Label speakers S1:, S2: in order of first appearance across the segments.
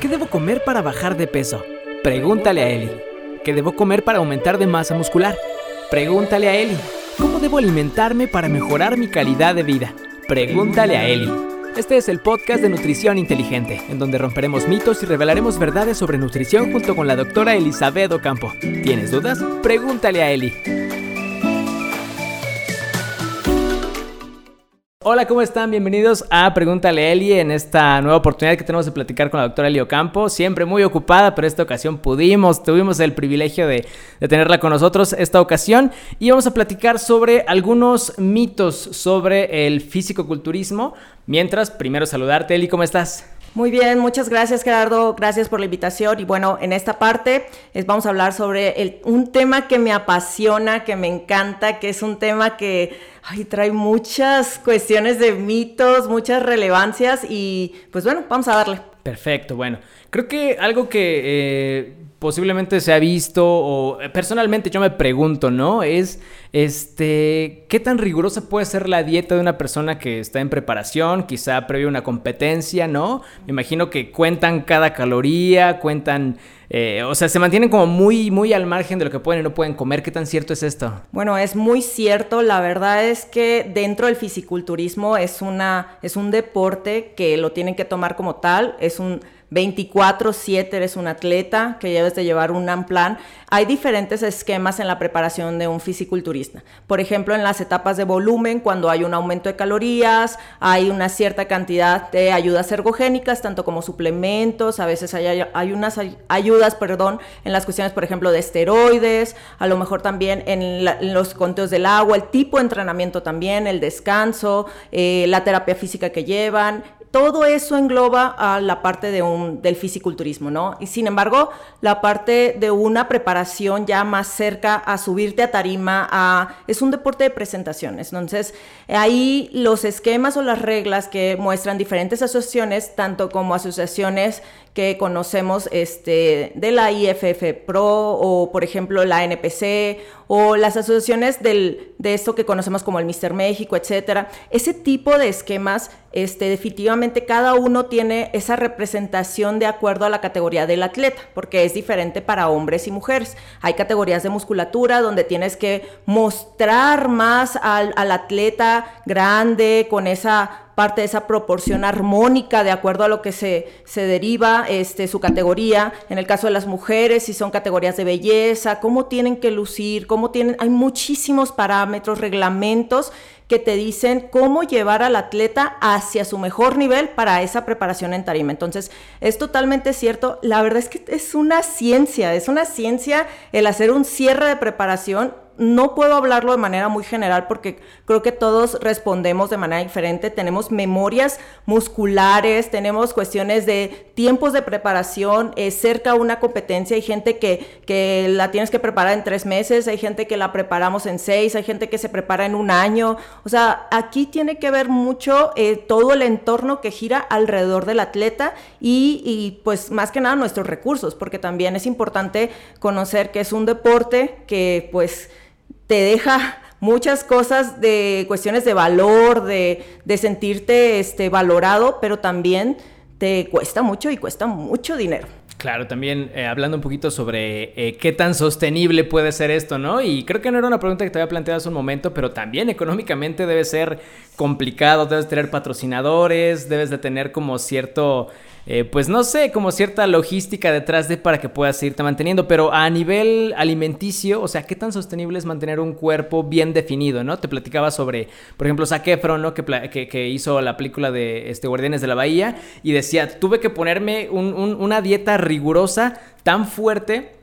S1: ¿Qué debo comer para bajar de peso? Pregúntale a Eli. ¿Qué debo comer para aumentar de masa muscular? Pregúntale a Eli. ¿Cómo debo alimentarme para mejorar mi calidad de vida? Pregúntale a Eli. Este es el podcast de Nutrición Inteligente, en donde romperemos mitos y revelaremos verdades sobre nutrición junto con la doctora Elizabeth Ocampo. ¿Tienes dudas? Pregúntale a Eli. Hola, ¿cómo están? Bienvenidos a Pregúntale a Eli en esta nueva oportunidad que tenemos de platicar con la doctora Eli Ocampo. Siempre muy ocupada, pero esta ocasión pudimos, tuvimos el privilegio de, tenerla con nosotros esta ocasión y vamos a platicar sobre algunos mitos sobre el físico-culturismo. Mientras, primero saludarte, Eli, ¿cómo estás?
S2: Muy bien, muchas gracias Gerardo, gracias por la invitación y bueno, en esta parte vamos a hablar sobre un tema que me apasiona, que me encanta, que es un tema que ay, trae muchas cuestiones de mitos, muchas relevancias y pues bueno, vamos a darle.
S1: Perfecto, bueno, creo que algo que eh, posiblemente se ha visto o eh, personalmente yo me pregunto, ¿no? Es este, ¿qué tan rigurosa puede ser la dieta de una persona que está en preparación, quizá previo a una competencia, ¿no? Me imagino que cuentan cada caloría, cuentan eh, o sea, se mantienen como muy, muy al margen de lo que pueden y no pueden comer. ¿Qué tan cierto es esto?
S2: Bueno, es muy cierto. La verdad es que dentro del fisiculturismo es, una, es un deporte que lo tienen que tomar como tal. Es un 24/7 eres un atleta, que debes de llevar un plan. Hay diferentes esquemas en la preparación de un fisiculturista. Por ejemplo, en las etapas de volumen, cuando hay un aumento de calorías, hay una cierta cantidad de ayudas ergogénicas, tanto como suplementos, a veces hay, unas ayudas, perdón, en las cuestiones, por ejemplo, de esteroides, a lo mejor también en, en los conteos del agua, el tipo de entrenamiento también, el descanso, eh, la terapia física que llevan, todo eso engloba a la parte de un, del fisiculturismo, ¿no? Y sin embargo, la parte de una preparación ya más cerca a subirte a tarima, es un deporte de presentaciones. Entonces, ahí los esquemas o las reglas que muestran diferentes asociaciones, tanto como asociaciones que conocemos este, de la IFF Pro o, por ejemplo, la NPC o las asociaciones del, de esto que conocemos como el Mister México, etcétera. Ese tipo de esquemas, este, definitivamente cada uno tiene esa representación de acuerdo a la categoría del atleta, porque es diferente para hombres y mujeres. Hay categorías de musculatura donde tienes que mostrar más al, al atleta grande, con esa parte de esa proporción armónica de acuerdo a lo que se, se deriva este, su categoría. En el caso de las mujeres, si son categorías de belleza, cómo tienen que lucir, cómo tienen, hay muchísimos parámetros, reglamentos que te dicen cómo llevar al atleta hacia su mejor nivel para esa preparación en tarima. Entonces, es totalmente cierto. La verdad es que es una ciencia, es una ciencia el hacer un cierre de preparación no puedo hablarlo de manera muy general porque creo que todos respondemos de manera diferente. Tenemos memorias musculares, tenemos cuestiones de tiempos de preparación, eh, cerca una competencia. Hay gente que, que la tienes que preparar en tres meses, hay gente que la preparamos en seis, hay gente que se prepara en un año. O sea, aquí tiene que ver mucho eh, todo el entorno que gira alrededor del atleta y, y pues más que nada nuestros recursos, porque también es importante conocer que es un deporte que pues te deja muchas cosas de cuestiones de valor, de, de sentirte este, valorado, pero también te cuesta mucho y cuesta mucho dinero.
S1: Claro, también eh, hablando un poquito sobre eh, qué tan sostenible puede ser esto, ¿no? Y creo que no era una pregunta que te había planteado hace un momento, pero también económicamente debe ser complicado, debes tener patrocinadores, debes de tener como cierto eh, pues no sé, como cierta logística detrás de para que puedas irte manteniendo, pero a nivel alimenticio, o sea, ¿qué tan sostenible es mantener un cuerpo bien definido, no? Te platicaba sobre, por ejemplo, Zac ¿no? Que, que, hizo la película de este, Guardianes de la Bahía y decía, tuve que ponerme una dieta rigurosa tan fuerte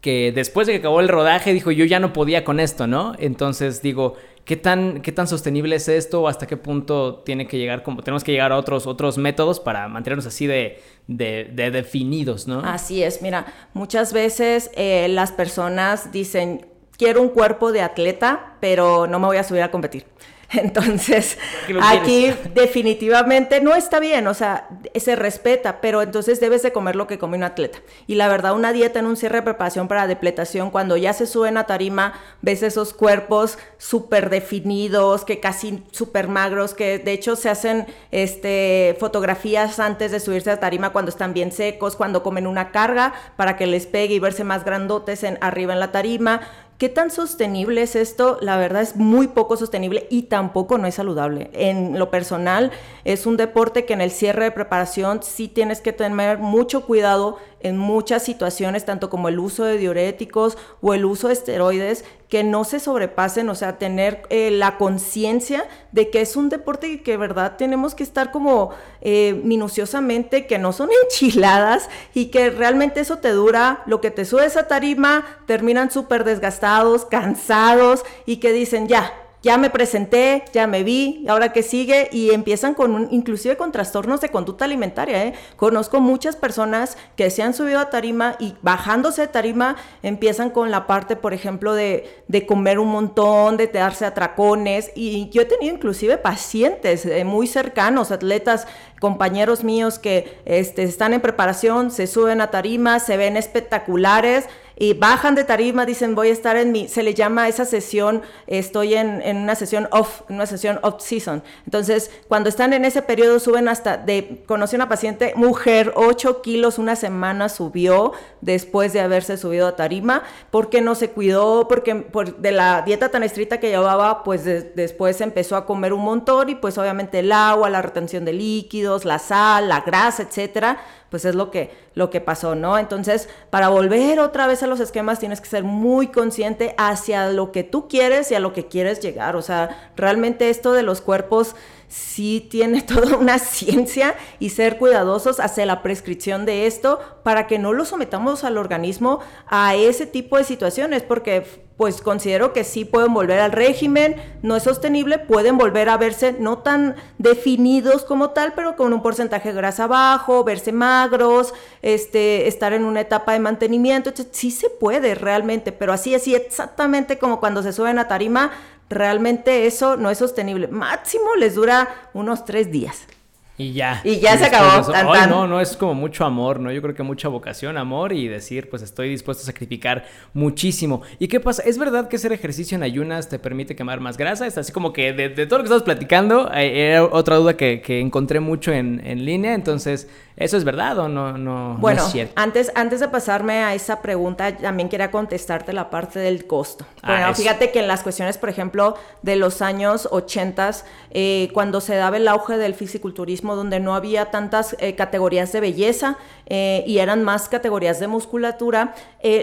S1: que después de que acabó el rodaje dijo yo ya no podía con esto, ¿no? Entonces digo, ¿qué tan, qué tan sostenible es esto? ¿Hasta qué punto tiene que llegar, como tenemos que llegar a otros, otros métodos para mantenernos así de, de, definidos, ¿no?
S2: Así es, mira, muchas veces eh, las personas dicen, quiero un cuerpo de atleta, pero no me voy a subir a competir. Entonces, aquí definitivamente no está bien, o sea, se respeta, pero entonces debes de comer lo que come un atleta. Y la verdad, una dieta en un cierre de preparación para depletación, cuando ya se suben a tarima, ves esos cuerpos súper definidos, que casi súper magros, que de hecho se hacen este, fotografías antes de subirse a tarima cuando están bien secos, cuando comen una carga para que les pegue y verse más grandotes en, arriba en la tarima ¿Qué tan sostenible es esto? La verdad es muy poco sostenible y tampoco no es saludable. En lo personal, es un deporte que en el cierre de preparación sí tienes que tener mucho cuidado en muchas situaciones, tanto como el uso de diuréticos o el uso de esteroides, que no se sobrepasen, o sea, tener eh, la conciencia de que es un deporte que, verdad, tenemos que estar como eh, minuciosamente, que no son enchiladas y que realmente eso te dura, lo que te sube esa tarima, terminan súper desgastados, cansados y que dicen, ya, ya me presenté, ya me vi, ahora que sigue, y empiezan con un, inclusive con trastornos de conducta alimentaria. ¿eh? Conozco muchas personas que se han subido a tarima y bajándose de tarima empiezan con la parte, por ejemplo, de, de comer un montón, de darse atracones, y yo he tenido inclusive pacientes eh, muy cercanos, atletas, compañeros míos que este, están en preparación, se suben a tarima, se ven espectaculares y bajan de tarima, dicen voy a estar en mi, se le llama esa sesión, estoy en, en una sesión off, en una sesión off season. Entonces, cuando están en ese periodo, suben hasta, de, conocí una paciente, mujer, 8 kilos una semana subió después de haberse subido a tarima, porque no se cuidó, porque por, de la dieta tan estricta que llevaba, pues después empezó a comer un montón y pues obviamente el agua, la retención de líquidos, la sal, la grasa, etcétera, pues es lo que, lo que pasó, ¿no? Entonces, para volver otra vez a los esquemas, tienes que ser muy consciente hacia lo que tú quieres y a lo que quieres llegar. O sea, realmente esto de los cuerpos sí tiene toda una ciencia y ser cuidadosos hacia la prescripción de esto para que no lo sometamos al organismo a ese tipo de situaciones, porque pues considero que sí pueden volver al régimen, no es sostenible, pueden volver a verse no tan definidos como tal, pero con un porcentaje de grasa bajo, verse magros, este, estar en una etapa de mantenimiento, sí se puede realmente, pero así, así exactamente como cuando se suben a tarima, realmente eso no es sostenible. Máximo les dura unos tres días.
S1: Y ya.
S2: Y ya se acabó.
S1: no, no es como mucho amor, ¿no? Yo creo que mucha vocación, amor y decir, pues estoy dispuesto a sacrificar muchísimo. ¿Y qué pasa? ¿Es verdad que hacer ejercicio en ayunas te permite quemar más grasa? Es así como que de, todo lo que estamos platicando, eh, era otra duda que, encontré mucho en, en línea. Entonces, ¿Eso es verdad o no, no,
S2: bueno,
S1: es cierto?
S2: Antes, antes de pasarme a esa pregunta, también quería contestarte la parte del costo. Ah, bueno, fíjate que en las cuestiones, por ejemplo, de los años 80, eh, cuando se daba el auge del fisiculturismo, donde no había tantas eh, categorías de belleza eh, y eran más categorías de musculatura,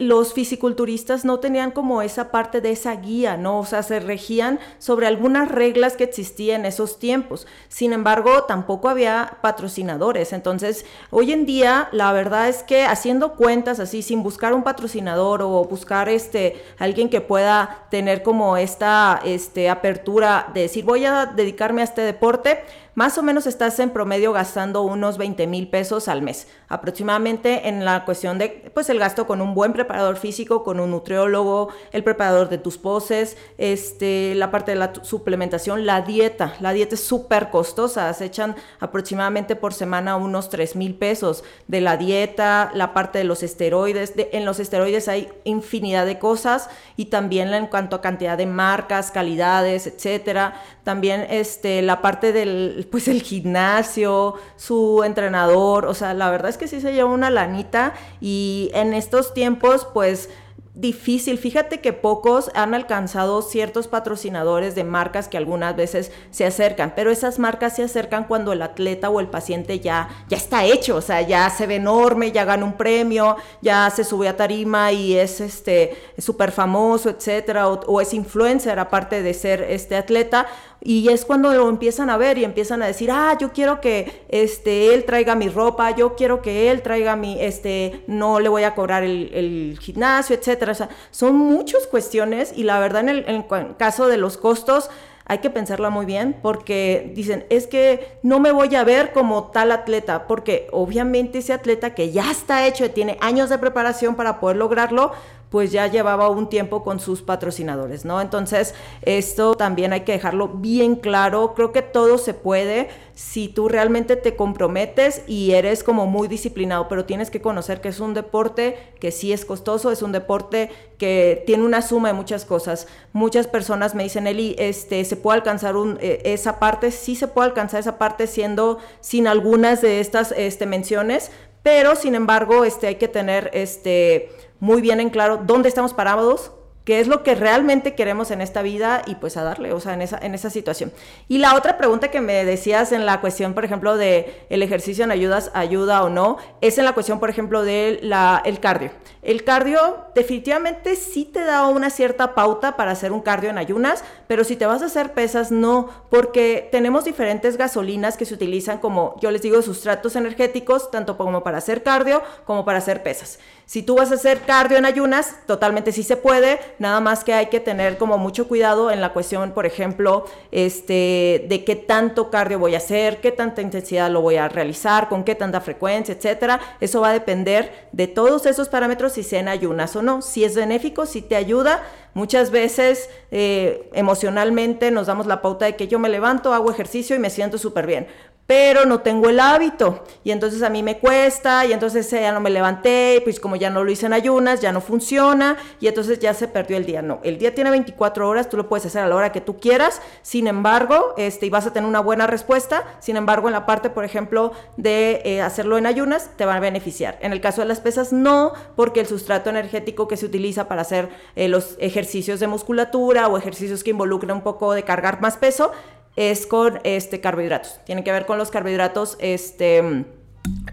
S2: los fisiculturistas no tenían como esa parte de esa guía, ¿no? O sea, se regían sobre algunas reglas que existían en esos tiempos. Sin embargo, tampoco había patrocinadores. Entonces, hoy en día, la verdad es que haciendo cuentas así, sin buscar un patrocinador o buscar este, alguien que pueda tener como esta este, apertura de decir, voy a dedicarme a este deporte, más o menos estás en promedio gastando unos 20 mil pesos al mes, aproximadamente en la cuestión de, pues el gasto con un buen preparador físico, con un nutriólogo, el preparador de tus poses, este, la parte de la suplementación, la dieta, la dieta es súper costosa, se echan aproximadamente por semana unos 3 mil pesos de la dieta, la parte de los esteroides, en los esteroides hay infinidad de cosas y también en cuanto a cantidad de marcas, calidades, etcétera, también este, la parte del pues el gimnasio, su entrenador, o sea, la verdad es que sí se lleva una lanita y en estos tiempos pues difícil. Fíjate que pocos han alcanzado ciertos patrocinadores de marcas que algunas veces se acercan, pero esas marcas se acercan cuando el atleta o el paciente ya, ya está hecho, o sea, ya se ve enorme, ya gana un premio, ya se sube a tarima y es este súper famoso, etcétera, o, o, es influencer aparte de ser este atleta. Y es cuando lo empiezan a ver y empiezan a decir, ah, yo quiero que este, él traiga mi ropa, yo quiero que él traiga mi, este, no le voy a cobrar el, el gimnasio, etcétera. O sea, son muchas cuestiones y la verdad en el, en el caso de los costos, hay que pensarla muy bien porque dicen, es que no me voy a ver como tal atleta, porque obviamente ese atleta que ya está hecho y tiene años de preparación para poder lograrlo, pues ya llevaba un tiempo con sus patrocinadores, ¿no? Entonces, esto también hay que dejarlo bien claro. Creo que todo se puede si tú realmente te comprometes y eres como muy disciplinado, pero tienes que conocer que es un deporte que sí es costoso, es un deporte que tiene una suma de muchas cosas. Muchas personas me dicen, Eli, este, ¿se puede alcanzar eh, esa parte? Sí se puede alcanzar esa parte siendo sin algunas de estas este, menciones, pero sin embargo este, hay que tener este, muy bien en claro dónde estamos parados, qué es lo que realmente queremos en esta vida y pues a darle, o sea, en esa, en esa situación. Y la otra pregunta que me decías en la cuestión, por ejemplo, de el ejercicio en ayudas, ayuda o no, es en la cuestión, por ejemplo, del el cardio. El cardio definitivamente sí te da una cierta pauta para hacer un cardio en ayunas, pero si te vas a hacer pesas, no, porque tenemos diferentes gasolinas que se utilizan como, yo les digo, sustratos energéticos, tanto como para hacer cardio como para hacer pesas. Si tú vas a hacer cardio en ayunas, totalmente sí se puede, nada más que hay que tener como mucho cuidado en la cuestión, por ejemplo, este, de qué tanto cardio voy a hacer, qué tanta intensidad lo voy a realizar, con qué tanta frecuencia, etcétera. Eso va a depender de todos esos parámetros si en ayunas o no. Si es benéfico, si te ayuda. Muchas veces eh, emocionalmente nos damos la pauta de que yo me levanto, hago ejercicio y me siento súper bien pero no tengo el hábito y entonces a mí me cuesta y entonces ya no me levanté, pues como ya no lo hice en ayunas, ya no funciona y entonces ya se perdió el día. No, el día tiene 24 horas, tú lo puedes hacer a la hora que tú quieras, sin embargo, este, y vas a tener una buena respuesta, sin embargo, en la parte, por ejemplo, de eh, hacerlo en ayunas, te va a beneficiar. En el caso de las pesas, no, porque el sustrato energético que se utiliza para hacer eh, los ejercicios de musculatura o ejercicios que involucran un poco de cargar más peso, es con este, carbohidratos. Tiene que ver con los carbohidratos este,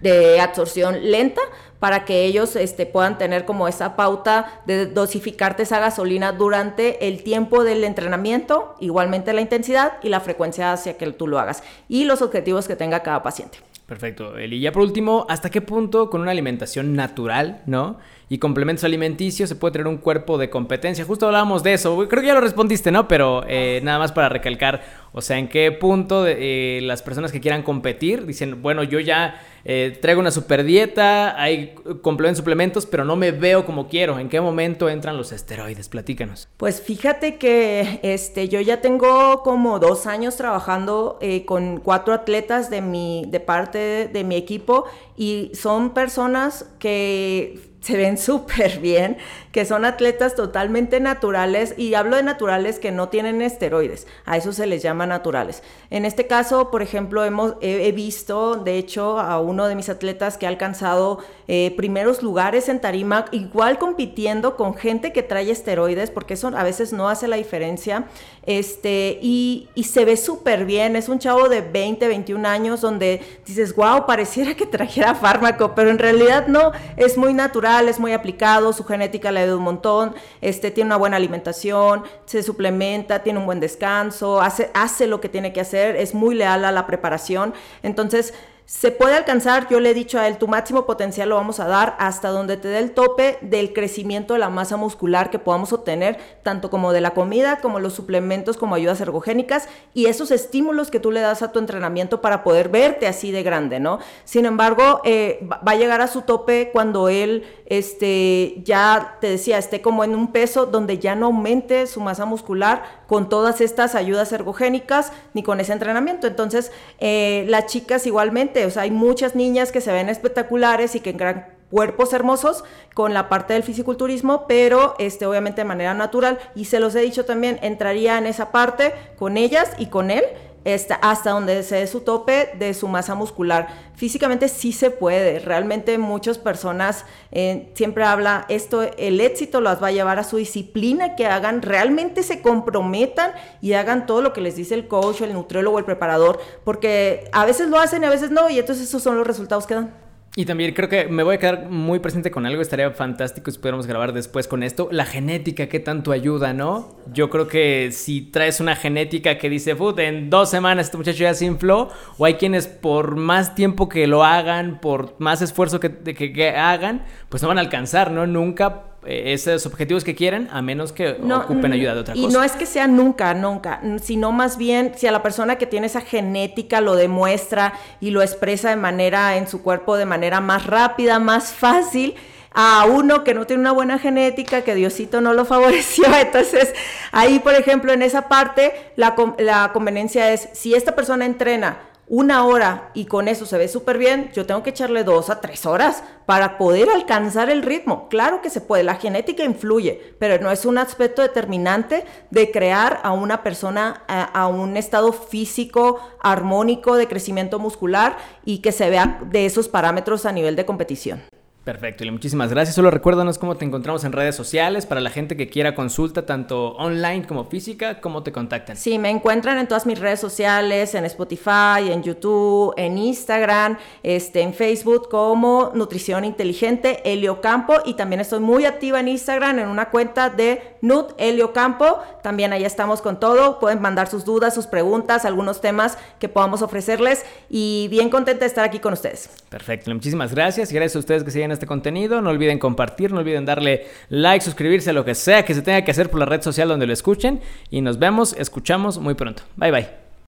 S2: de absorción lenta para que ellos este, puedan tener como esa pauta de dosificarte esa gasolina durante el tiempo del entrenamiento, igualmente la intensidad y la frecuencia hacia que tú lo hagas y los objetivos que tenga cada paciente.
S1: Perfecto, Eli. Ya por último, ¿hasta qué punto con una alimentación natural, ¿no? y complementos alimenticios, se puede tener un cuerpo de competencia. Justo hablábamos de eso, creo que ya lo respondiste, ¿no? Pero eh, nada más para recalcar, o sea, en qué punto eh, las personas que quieran competir dicen, bueno, yo ya eh, traigo una super dieta, hay complementos, suplementos, pero no me veo como quiero. ¿En qué momento entran los esteroides? Platícanos.
S2: Pues fíjate que este, yo ya tengo como dos años trabajando con cuatro atletas de, mi, de parte de mi equipo y son personas que se ven súper bien, que son atletas totalmente naturales y hablo de naturales que no tienen esteroides, a eso se les llama naturales. En este caso, por ejemplo, hemos, he, visto, de hecho, a uno de mis atletas que ha alcanzado eh, primeros lugares en tarima, igual compitiendo con gente que trae esteroides, porque eso a veces no hace la diferencia, este, y, y se ve súper bien, es un chavo de 20, 21 años donde dices, wow, pareciera que trajera fármaco, pero en realidad no, es muy natural es muy aplicado, su genética le ayuda un montón, este, tiene una buena alimentación, se suplementa, tiene un buen descanso, hace, hace lo que tiene que hacer, es muy leal a la preparación. Entonces, se puede alcanzar, yo le he dicho a él, tu máximo potencial lo vamos a dar hasta donde te dé el tope del crecimiento de la masa muscular que podamos obtener, tanto como de la comida, como los suplementos, como ayudas ergogénicas y esos estímulos que tú le das a tu entrenamiento para poder verte así de grande, ¿no? Sin embargo, eh, va a llegar a su tope cuando él, este, ya te decía, esté como en un peso donde ya no aumente su masa muscular con todas estas ayudas ergogénicas ni con ese entrenamiento. Entonces, eh, las chicas igualmente, o sea, hay muchas niñas que se ven espectaculares y que en cuerpos hermosos con la parte del fisiculturismo, pero este, obviamente de manera natural. Y se los he dicho también, entraría en esa parte con ellas y con él hasta donde se dé su tope de su masa muscular. Físicamente sí se puede, realmente muchas personas eh, siempre habla esto, el éxito las va a llevar a su disciplina, que hagan, realmente se comprometan y hagan todo lo que les dice el coach, el nutriólogo, el preparador, porque a veces lo hacen y a veces no, y entonces esos son los resultados que dan.
S1: Y también creo que me voy a quedar muy presente con algo, estaría fantástico si pudiéramos grabar después con esto. La genética, ¿qué tanto ayuda, no? Yo creo que si traes una genética que dice, Food, en dos semanas este muchacho ya se infló, o hay quienes por más tiempo que lo hagan, por más esfuerzo que, que hagan, pues no van a alcanzar, ¿no? Nunca esos objetivos que quieren, a menos que ocupen ayuda de otra
S2: cosa. Y no es que sea nunca, nunca, sino más bien si a la persona que tiene esa genética lo demuestra y lo expresa de manera en su cuerpo de manera más rápida, más fácil, a uno que no tiene una buena genética, que Diosito no lo favoreció. Entonces, ahí, por ejemplo, en esa parte, la, la conveniencia es, si esta persona entrena una hora y con eso se ve súper bien, yo tengo que echarle dos a tres horas para poder alcanzar el ritmo. Claro que se puede, la genética influye, pero no es un aspecto determinante de crear a una persona a, a un estado físico armónico de crecimiento muscular y que se vea de esos parámetros a nivel de competición.
S1: Perfecto, y muchísimas gracias. Solo recuérdanos cómo te encontramos en redes sociales para la gente que quiera consulta, tanto online como física, cómo te contactan.
S2: Sí, me encuentran en todas mis redes sociales, en Spotify, en YouTube, en Instagram, este, en Facebook como Nutrición Inteligente Helio Campo y también estoy muy activa en Instagram en una cuenta de Nut Helio Campo. También ahí estamos con todo. Pueden mandar sus dudas, sus preguntas, algunos temas que podamos ofrecerles y bien contenta de estar aquí con ustedes.
S1: Perfecto, muchísimas gracias y gracias a ustedes que siguen este contenido. No olviden compartir, no olviden darle like, suscribirse, lo que sea que se tenga que hacer por la red social donde lo escuchen. Y nos vemos, escuchamos muy pronto. Bye bye.